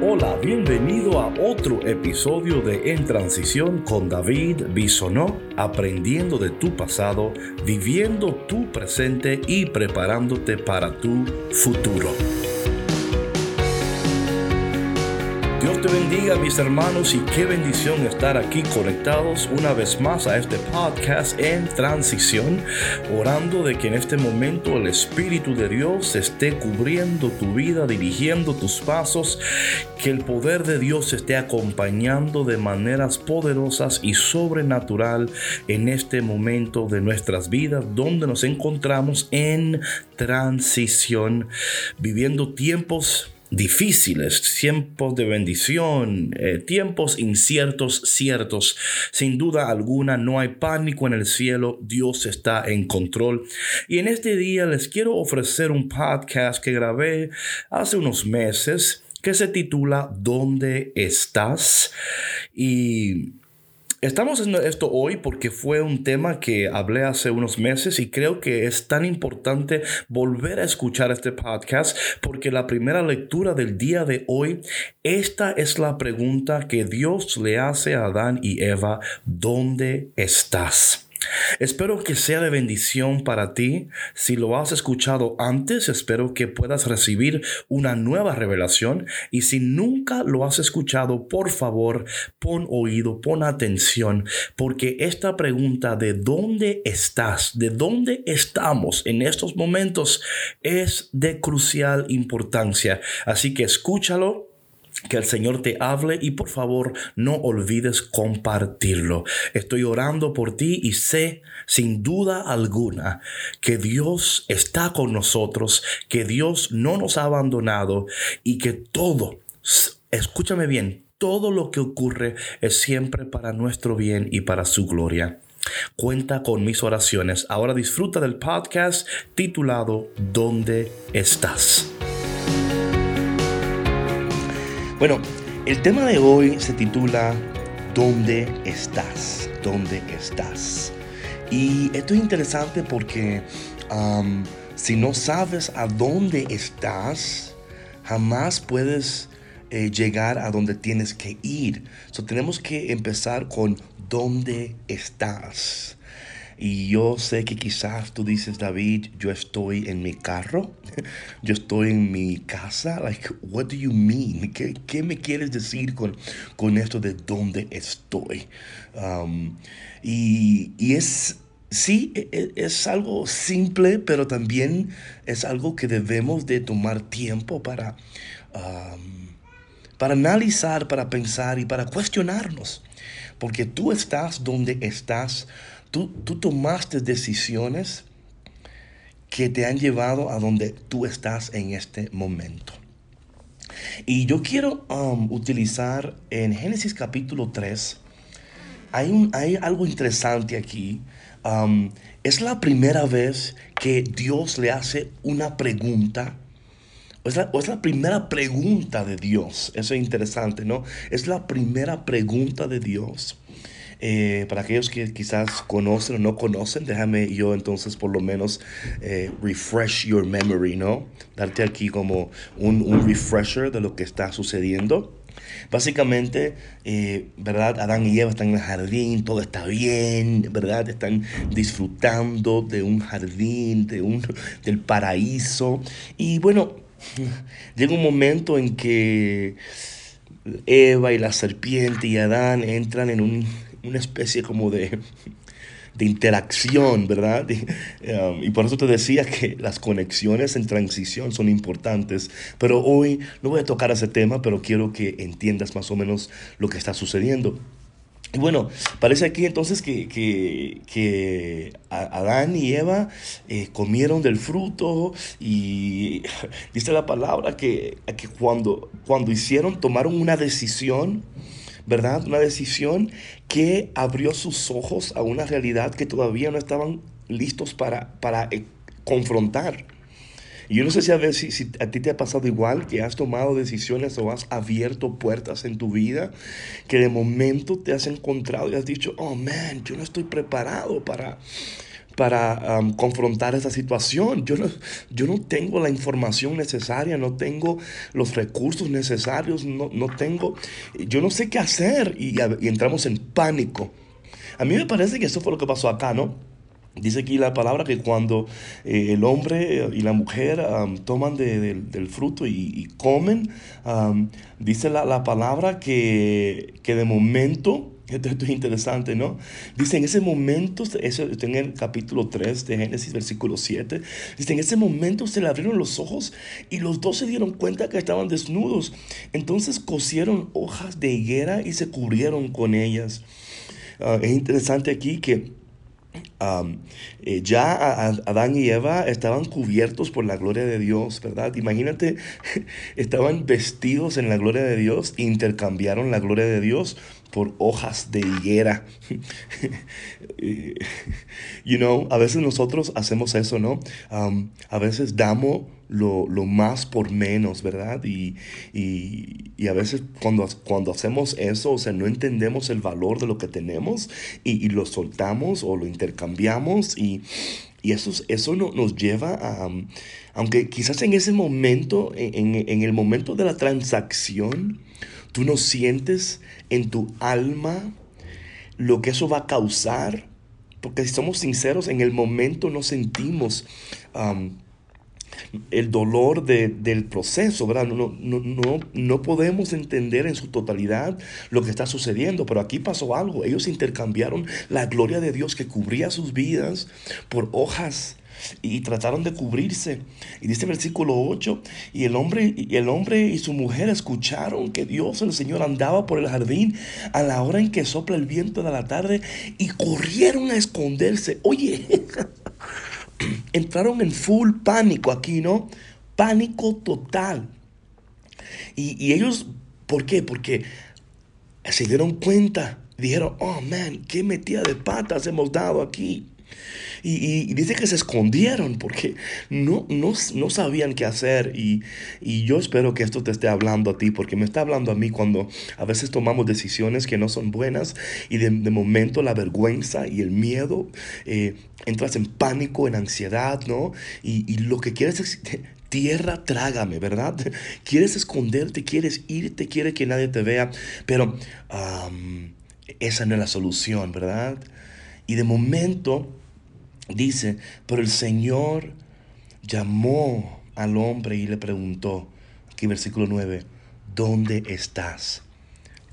Hola, bienvenido a otro episodio de En Transición con David Bisonó, aprendiendo de tu pasado, viviendo tu presente y preparándote para tu futuro. Dios te bendiga mis hermanos y qué bendición estar aquí conectados una vez más a este podcast en transición, orando de que en este momento el Espíritu de Dios esté cubriendo tu vida, dirigiendo tus pasos, que el poder de Dios esté acompañando de maneras poderosas y sobrenatural en este momento de nuestras vidas donde nos encontramos en transición, viviendo tiempos difíciles, tiempos de bendición, eh, tiempos inciertos, ciertos. Sin duda alguna, no hay pánico en el cielo, Dios está en control. Y en este día les quiero ofrecer un podcast que grabé hace unos meses que se titula ¿Dónde estás? Y Estamos haciendo esto hoy porque fue un tema que hablé hace unos meses y creo que es tan importante volver a escuchar este podcast porque la primera lectura del día de hoy, esta es la pregunta que Dios le hace a Adán y Eva, ¿dónde estás? Espero que sea de bendición para ti. Si lo has escuchado antes, espero que puedas recibir una nueva revelación. Y si nunca lo has escuchado, por favor, pon oído, pon atención, porque esta pregunta de dónde estás, de dónde estamos en estos momentos, es de crucial importancia. Así que escúchalo que el Señor te hable y por favor no olvides compartirlo. Estoy orando por ti y sé sin duda alguna que Dios está con nosotros, que Dios no nos ha abandonado y que todo, escúchame bien, todo lo que ocurre es siempre para nuestro bien y para su gloria. Cuenta con mis oraciones. Ahora disfruta del podcast titulado ¿Dónde estás? Bueno, el tema de hoy se titula ¿Dónde estás? ¿Dónde estás? Y esto es interesante porque si no sabes a dónde estás, jamás puedes eh, llegar a donde tienes que ir. So, tenemos que empezar con ¿dónde estás? Y yo sé que quizás tú dices, David, yo estoy en mi carro, yo estoy en mi casa. Like, what do you mean? ¿Qué, qué me quieres decir con, con esto de dónde estoy? Um, y, y es Sí, e, e, es algo simple, pero también es algo que debemos de tomar tiempo para, um, para analizar, para pensar y para cuestionarnos. Porque tú estás donde estás Tú, tomaste decisiones que te han llevado a donde tú estás en este momento. Y yo quiero um, utilizar en Génesis capítulo 3, hay, un, hay algo interesante aquí. Um, es la primera vez que Dios le hace una pregunta. o es la primera pregunta de Dios. Eso es interesante, ¿no? Es la primera pregunta de Dios. Eh, para aquellos que quizás conocen o no conocen, déjame yo entonces por lo menos eh, refresh your memory, ¿no? Darte aquí como un, un, refresher de lo que está sucediendo. Básicamente, eh, ¿verdad? Adán y Eva están en el jardín, todo está bien, ¿verdad? Están disfrutando de un jardín, de un, del paraíso. Y bueno, llega un momento en que Eva y la serpiente y Adán entran en un una especie como de, de interacción, ¿verdad? Um, y por eso te decía que las conexiones en transición son importantes. Pero hoy no voy a tocar ese tema, pero quiero que entiendas más o menos lo que está sucediendo. Y bueno, parece aquí entonces que, que, Adán y Eva eh, comieron del fruto y dice la palabra que, que cuando, cuando hicieron, tomaron una decisión, ¿verdad? Una decisión que abrió sus ojos a una realidad que todavía no estaban listos para, para eh, confrontar. Y yo no sé si a, si, si a ti te ha pasado igual, que has tomado decisiones o has abierto puertas en tu vida, que de momento te has encontrado y has dicho, oh man, yo no estoy preparado para, para confrontar esa situación. Yo no, yo no tengo la información necesaria, no tengo los recursos necesarios, no, no tengo, yo no sé qué hacer y, entramos en pánico. A mí me parece que eso fue lo que pasó acá, ¿no? Dice aquí la palabra que cuando eh, el hombre y la mujer toman del fruto y, comen, dice la, palabra que, que, de momento, esto, es interesante, ¿no? Dice en ese momento, eso está en el capítulo 3 de Génesis, versículo 7, dice en ese momento se le abrieron los ojos y los dos se dieron cuenta que estaban desnudos. Entonces cosieron hojas de higuera y se cubrieron con ellas. Ah, es interesante aquí que eh, ya Adán y Eva estaban cubiertos por la gloria de Dios, ¿verdad? Imagínate, estaban vestidos en la gloria de Dios, intercambiaron la gloria de Dios por hojas de higuera. you know, a veces nosotros hacemos eso, ¿no? a veces damos lo, más por menos, ¿verdad? Y, a veces cuando, cuando hacemos eso, o sea, no entendemos el valor de lo que tenemos y, lo soltamos o lo intercambiamos y, eso, eso nos lleva a, aunque quizás en ese momento, en, en el momento de la transacción, tú no sientes en tu alma lo que eso va a causar, porque si somos sinceros, en el momento no sentimos el dolor del proceso, ¿verdad? No, no, no, no podemos entender en su totalidad lo que está sucediendo, pero aquí pasó algo. Ellos intercambiaron la gloria de Dios que cubría sus vidas por hojas y trataron de cubrirse. Y dice el versículo 8, y el hombre y el hombre y su mujer escucharon que Dios el Señor andaba por el jardín a la hora en que sopla el viento de la tarde y corrieron a esconderse. Oye, entraron en full pánico aquí, ¿no? Pánico total. Y, y ellos, ¿por qué? Porque se dieron cuenta, dijeron, oh man, qué metida de patas hemos dado aquí. Y, dice que se escondieron porque no, no, no sabían qué hacer. Y, yo espero que esto te esté hablando a ti, porque me está hablando a mí cuando a veces tomamos decisiones que no son buenas y de, momento la vergüenza y el miedo, eh, entras en pánico, en ansiedad, ¿no? Y, lo que quieres es tierra, trágame, ¿verdad? Quieres esconderte, quieres irte, quieres que nadie te vea, pero esa no es la solución, ¿verdad? Y de momento Dice, pero el Señor llamó al hombre y le preguntó, aquí versículo 9, ¿dónde estás?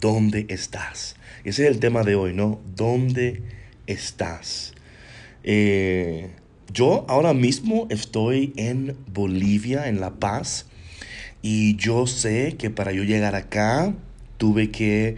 ¿Dónde estás? Ese es el tema de hoy, ¿no? ¿Dónde estás? Eh, yo ahora mismo estoy en Bolivia, en La Paz, y yo sé que para yo llegar acá tuve que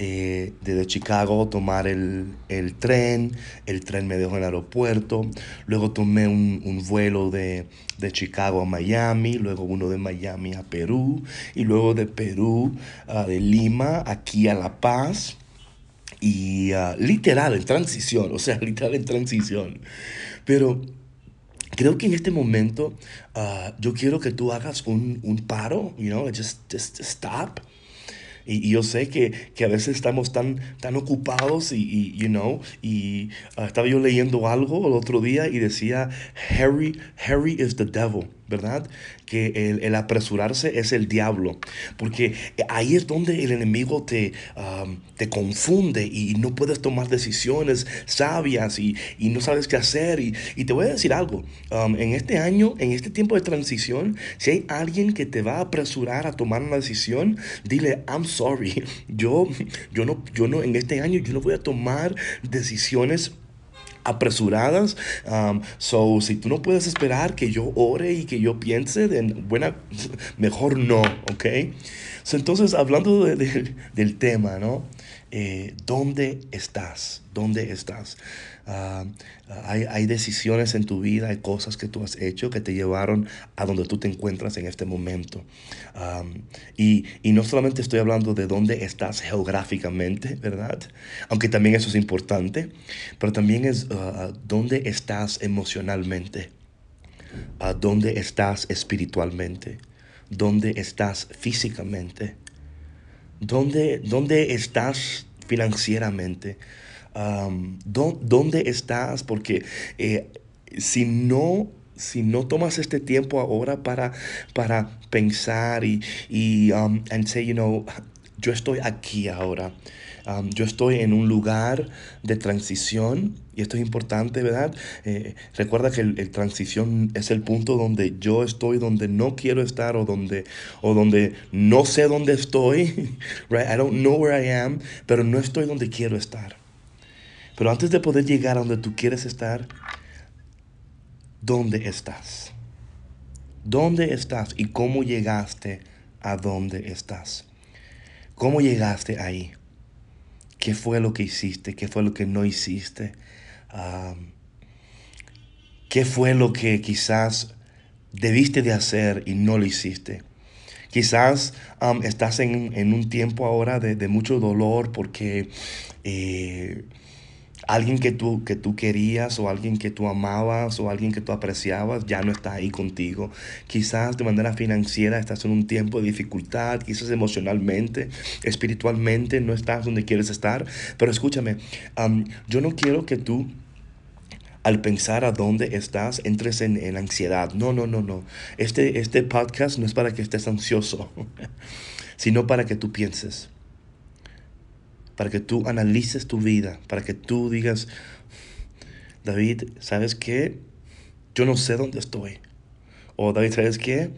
eh, desde Chicago tomar el, tren, el tren me dejó en el aeropuerto, luego tomé un, vuelo de, Chicago a Miami, luego uno de Miami a Perú y luego de Perú, a de Lima aquí a La Paz y ah, literal en transición, o sea, literal en transición. Pero creo que en este momento ah, yo quiero que tú hagas un, un paro, you know, just, just stop y, yo sé que, que, a veces estamos tan, tan ocupados y, you know, y ah, estaba yo leyendo algo el otro día y decía, Harry, Harry is the devil. ¿Verdad? Que el, apresurarse es el diablo, porque ahí es donde el enemigo te, te confunde y no puedes tomar decisiones sabias y, no sabes qué hacer. Y, te voy a decir algo, en este año, en este tiempo de transición, si hay alguien que te va a apresurar a tomar una decisión, dile, I'm sorry, yo, yo, no, yo no, en este año yo no voy a tomar decisiones apresuradas. Um, so, si tú no puedes esperar que yo ore y que yo piense, de buena, mejor no, ¿ok? entonces, hablando del tema, ¿no? Eh, ¿Dónde estás? ¿Dónde estás? Ah, hay, hay, decisiones en tu vida, hay cosas que tú has hecho que te llevaron a donde tú te encuentras en este momento. y, y, no solamente estoy hablando de dónde estás geográficamente, ¿verdad? Aunque también eso es importante, pero también es uh, dónde estás emocionalmente, uh, dónde estás espiritualmente, dónde estás físicamente. ¿Dónde, dónde estás financieramente? ¿Dónde estás? Porque eh, si no si no tomas este tiempo ahora para, para pensar y, y um, and say, you know, yo estoy aquí ahora. Yo estoy en un lugar de transición y esto es importante, ¿verdad? Eh, recuerda que el, transición es el punto donde yo estoy, donde no quiero estar o donde, o donde no sé dónde estoy, right? I don't know where I am, pero no estoy donde quiero estar. Pero antes de poder llegar a donde tú quieres estar, ¿dónde estás? ¿Dónde estás y cómo llegaste a donde estás? ¿Cómo llegaste ahí? ¿Qué fue lo que hiciste? ¿Qué fue lo que no hiciste? ¿Qué fue lo que quizás debiste de hacer y no lo hiciste? Quizás estás en, un tiempo ahora de, de mucho dolor porque eh, alguien que tú, que tú querías o alguien que tú amabas o alguien que tú apreciabas ya no está ahí contigo. Quizás de manera financiera estás en un tiempo de dificultad, quizás emocionalmente, espiritualmente no estás donde quieres estar. Pero escúchame, yo no quiero que tú al pensar a dónde estás, entres en, en, ansiedad. No, no, no, no. Este, este podcast no es para que estés ansioso, sino para que tú pienses para que tú analices tu vida, para que tú digas, David, ¿sabes qué? Yo no sé dónde estoy. O David, ¿sabes qué?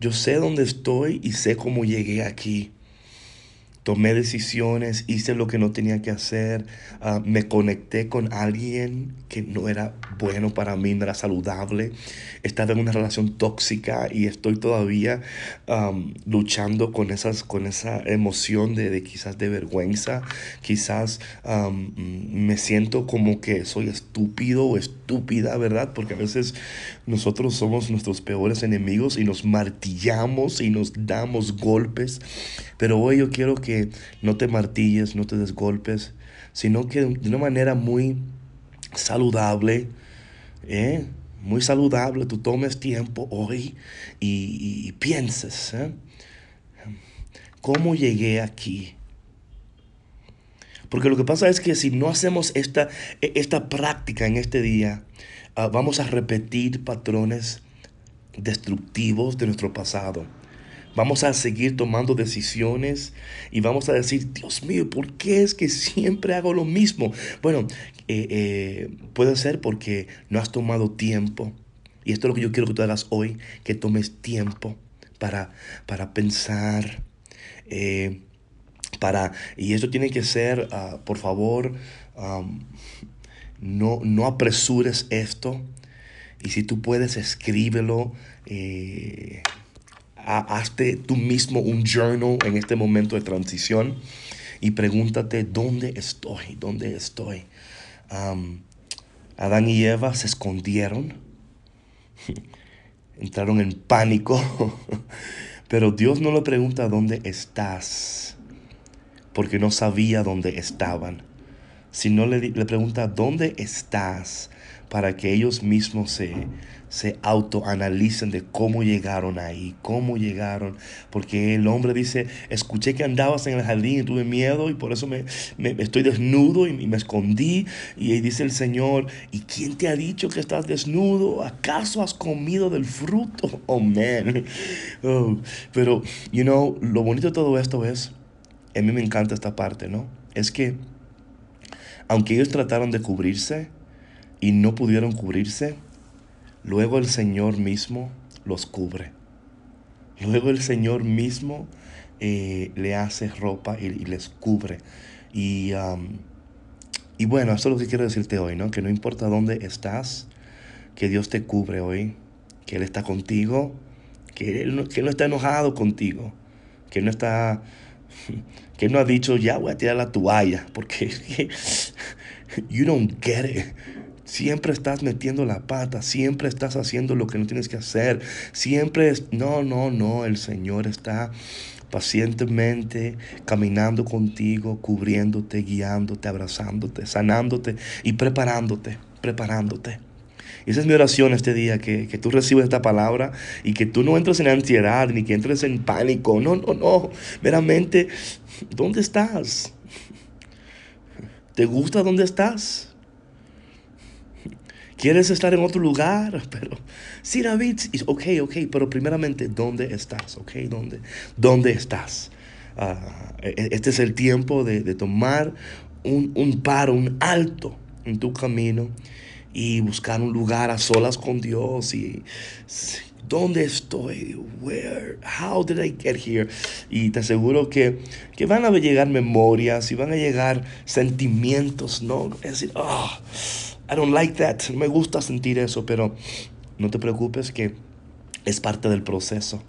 Yo sé dónde estoy y sé cómo llegué aquí tomé decisiones, hice lo que no tenía que hacer, ah, me conecté con alguien que no era bueno para mí, no era saludable, estaba en una relación tóxica y estoy todavía luchando con, esas, con esa emoción de, quizás de vergüenza, quizás me siento como que soy estúpido o estúpida, ¿verdad? Porque a veces nosotros somos nuestros peores enemigos y nos martillamos y nos damos golpes, pero hoy yo quiero que no te martilles, no te desgolpes, sino que de una manera muy saludable, ¿eh? muy saludable, tú tomes tiempo hoy y, pienses, ¿eh? ¿cómo llegué aquí? Porque lo que pasa es que si no hacemos esta, esta práctica en este día, ah, vamos a repetir patrones destructivos de nuestro pasado. Vamos a seguir tomando decisiones y vamos a decir, Dios mío, ¿por qué es que siempre hago lo mismo? Bueno, eh, eh, puede ser porque no has tomado tiempo. Y esto es lo que yo quiero que tú hagas hoy, que tomes tiempo para, para pensar. Eh, para, y eso tiene que ser, ah, por favor, no, no apresures esto. Y si tú puedes, escríbelo hazte tú mismo un journal en este momento de transición y pregúntate dónde estoy, dónde estoy. Adán y Eva se escondieron, entraron en pánico, pero Dios no le pregunta dónde estás, porque no sabía dónde estaban, sino le, le pregunta dónde estás para que ellos mismos se, se autoanalicen de cómo llegaron ahí, cómo llegaron. Porque el hombre dice, escuché que andabas en el jardín y tuve miedo y por eso me, estoy desnudo y, me escondí. Y ahí dice el Señor, ¿y quién te ha dicho que estás desnudo? ¿Acaso has comido del fruto? Oh, man. Oh, pero, you know, lo bonito de todo esto es, a mí me encanta esta parte, ¿no? Es que, aunque ellos trataron de cubrirse y no pudieron cubrirse, Luego el Señor mismo los cubre. Luego el Señor mismo eh, le hace ropa y, les cubre. Y, y, bueno, eso es lo que quiero decirte hoy, ¿no? Que no importa dónde estás, que Dios te cubre hoy, que Él está contigo, que Él no, que no está enojado contigo, que no está, que no ha dicho, ya voy a tirar la toalla, porque you don't get it. Siempre estás metiendo la pata, siempre estás haciendo lo que no tienes que hacer. Siempre es, no, no, no, el Señor está pacientemente caminando contigo, cubriéndote, guiándote, abrazándote, sanándote y preparándote, preparándote. Y esa es mi oración este día, que, que, tú recibas esta palabra y que tú no entres en ansiedad ni que entres en pánico. No, no, no. Meramente, ¿dónde estás? ¿Te gusta donde estás? ¿Quieres estar en otro lugar? Pero sí, David, ok, ok, pero primeramente, ¿dónde estás? Ok, ¿dónde, dónde estás? Ah, e, e, este es el tiempo de, de tomar un, un, paro, un alto en tu camino y buscar un lugar a solas con Dios y ¿Dónde estoy? Where? How did I get here? Y te aseguro que, que van a llegar memorias y van a llegar sentimientos, ¿no? Es decir, oh, I don't like that. Me gusta sentir eso, pero no te preocupes que es parte del proceso.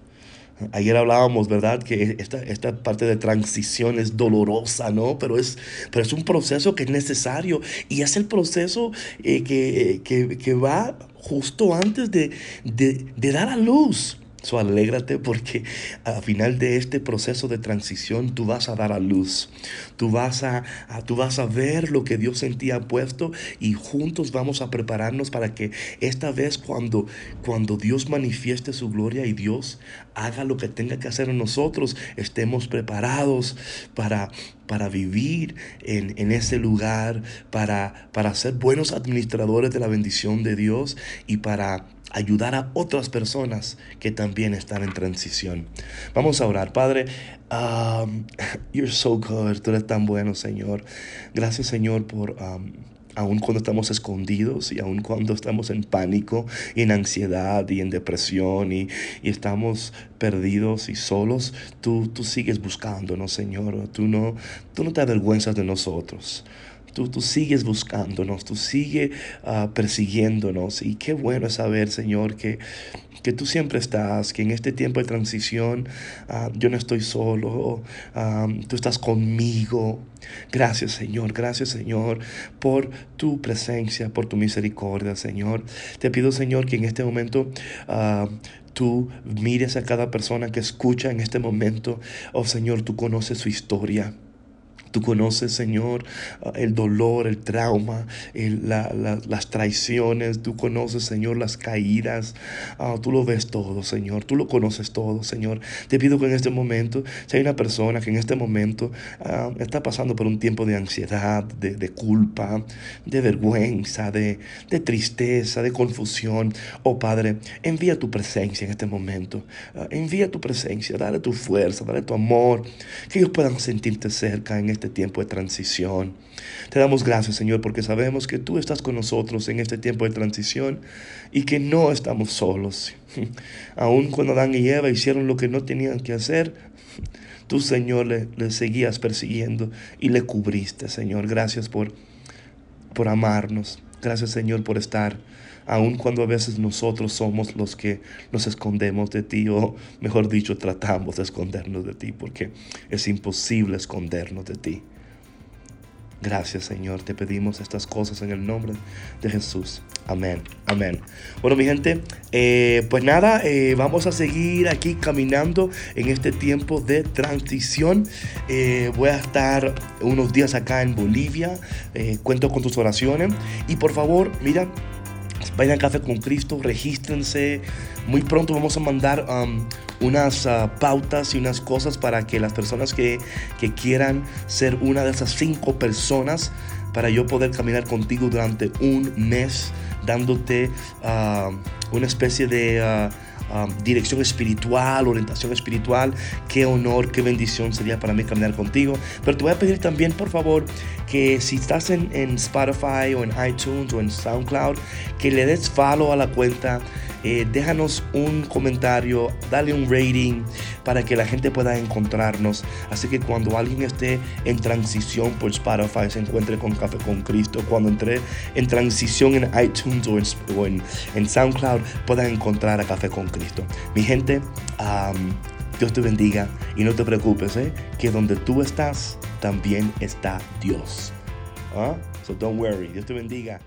Ayer hablábamos, ¿verdad? Que esta, esta parte de transición es dolorosa, ¿no? Pero es, pero es un proceso que es necesario y es el proceso eh, que, que, va justo antes de, de, de dar a luz. So, alégrate porque al final de este proceso de transición tú vas a dar a luz. Tú vas a, tú vas a ver lo que Dios en ti ha puesto y juntos vamos a prepararnos para que esta vez cuando, cuando Dios manifieste su gloria y Dios haga lo que tenga que hacer en nosotros, estemos preparados para, para vivir en, en, ese lugar, para, para ser buenos administradores de la bendición de Dios y para ayudar a otras personas que también están en transición. Vamos a orar. Padre, um, you're so good. Tú eres tan bueno, Señor. Gracias, Señor, por... Um, aun cuando estamos escondidos y aun cuando estamos en pánico y en ansiedad y en depresión y, y estamos perdidos y solos, tú, tú sigues buscándonos, Señor. Tú no, tú no te avergüenzas de nosotros. Tú, tú sigues buscándonos, tú sigues uh, persiguiéndonos. Y qué bueno es saber, Señor, que, que tú siempre estás, que en este tiempo de transición uh, yo no estoy solo, um, tú estás conmigo. Gracias, Señor, gracias, Señor, por tu presencia, por tu misericordia, Señor. Te pido, Señor, que en este momento... Tú mires a cada persona que escucha en este momento. Oh Señor, tú conoces su historia. Tú conoces, Señor, ah, el dolor, el trauma, las traiciones. Tú conoces, Señor, las caídas. Ah, tú lo ves todo, Señor. Tú lo conoces todo, Señor. Te pido que en este momento, si hay una persona que en este momento ah, está pasando por un tiempo de ansiedad, de, culpa, de vergüenza, de, tristeza, de confusión, oh Padre, envía tu presencia en este momento. envía tu presencia, dale tu fuerza, dale tu amor, que ellos puedan sentirte cerca en este este tiempo de transición. Te damos gracias, Señor, porque sabemos que tú estás con nosotros en este tiempo de transición y que no estamos solos. Aun cuando Adán y Eva hicieron lo que no tenían que hacer, tú, Señor, le, seguías persiguiendo y le cubriste, Señor. Gracias por, por amarnos. Gracias, Señor, por estar aun cuando a veces nosotros somos los que nos escondemos de ti, o mejor dicho, tratamos de escondernos de ti, porque es imposible escondernos de ti. Gracias Señor, te pedimos estas cosas en el nombre de Jesús. Amén, amén. Bueno mi gente, eh, pues nada, eh, vamos a seguir aquí caminando en este tiempo de transición. Eh, voy a estar unos días acá en Bolivia, cuento con tus oraciones y por favor, mira, vayan a Café con Cristo, regístrense. Muy pronto vamos a mandar um, unas uh, pautas y unas cosas para que las personas que, que, quieran ser una de esas cinco personas, para yo poder caminar contigo durante un mes, dándote uh, una especie de... Uh, Um, dirección espiritual, orientación espiritual. Qué honor, qué bendición sería para mí caminar contigo. Pero te voy a pedir también, por favor, que si estás en, en Spotify o en iTunes o en SoundCloud, que le des follow a la cuenta eh, déjanos un comentario, dale un rating para que la gente pueda encontrarnos. Así que cuando alguien esté en transición por Spotify, se encuentre con Café con Cristo. Cuando entre en transición en iTunes o en, SoundCloud, puedan encontrar a Café con Cristo. Mi gente, Dios te bendiga y no te preocupes, ¿eh? que donde tú estás, también está Dios. ¿Ah? So don't worry. Dios te bendiga.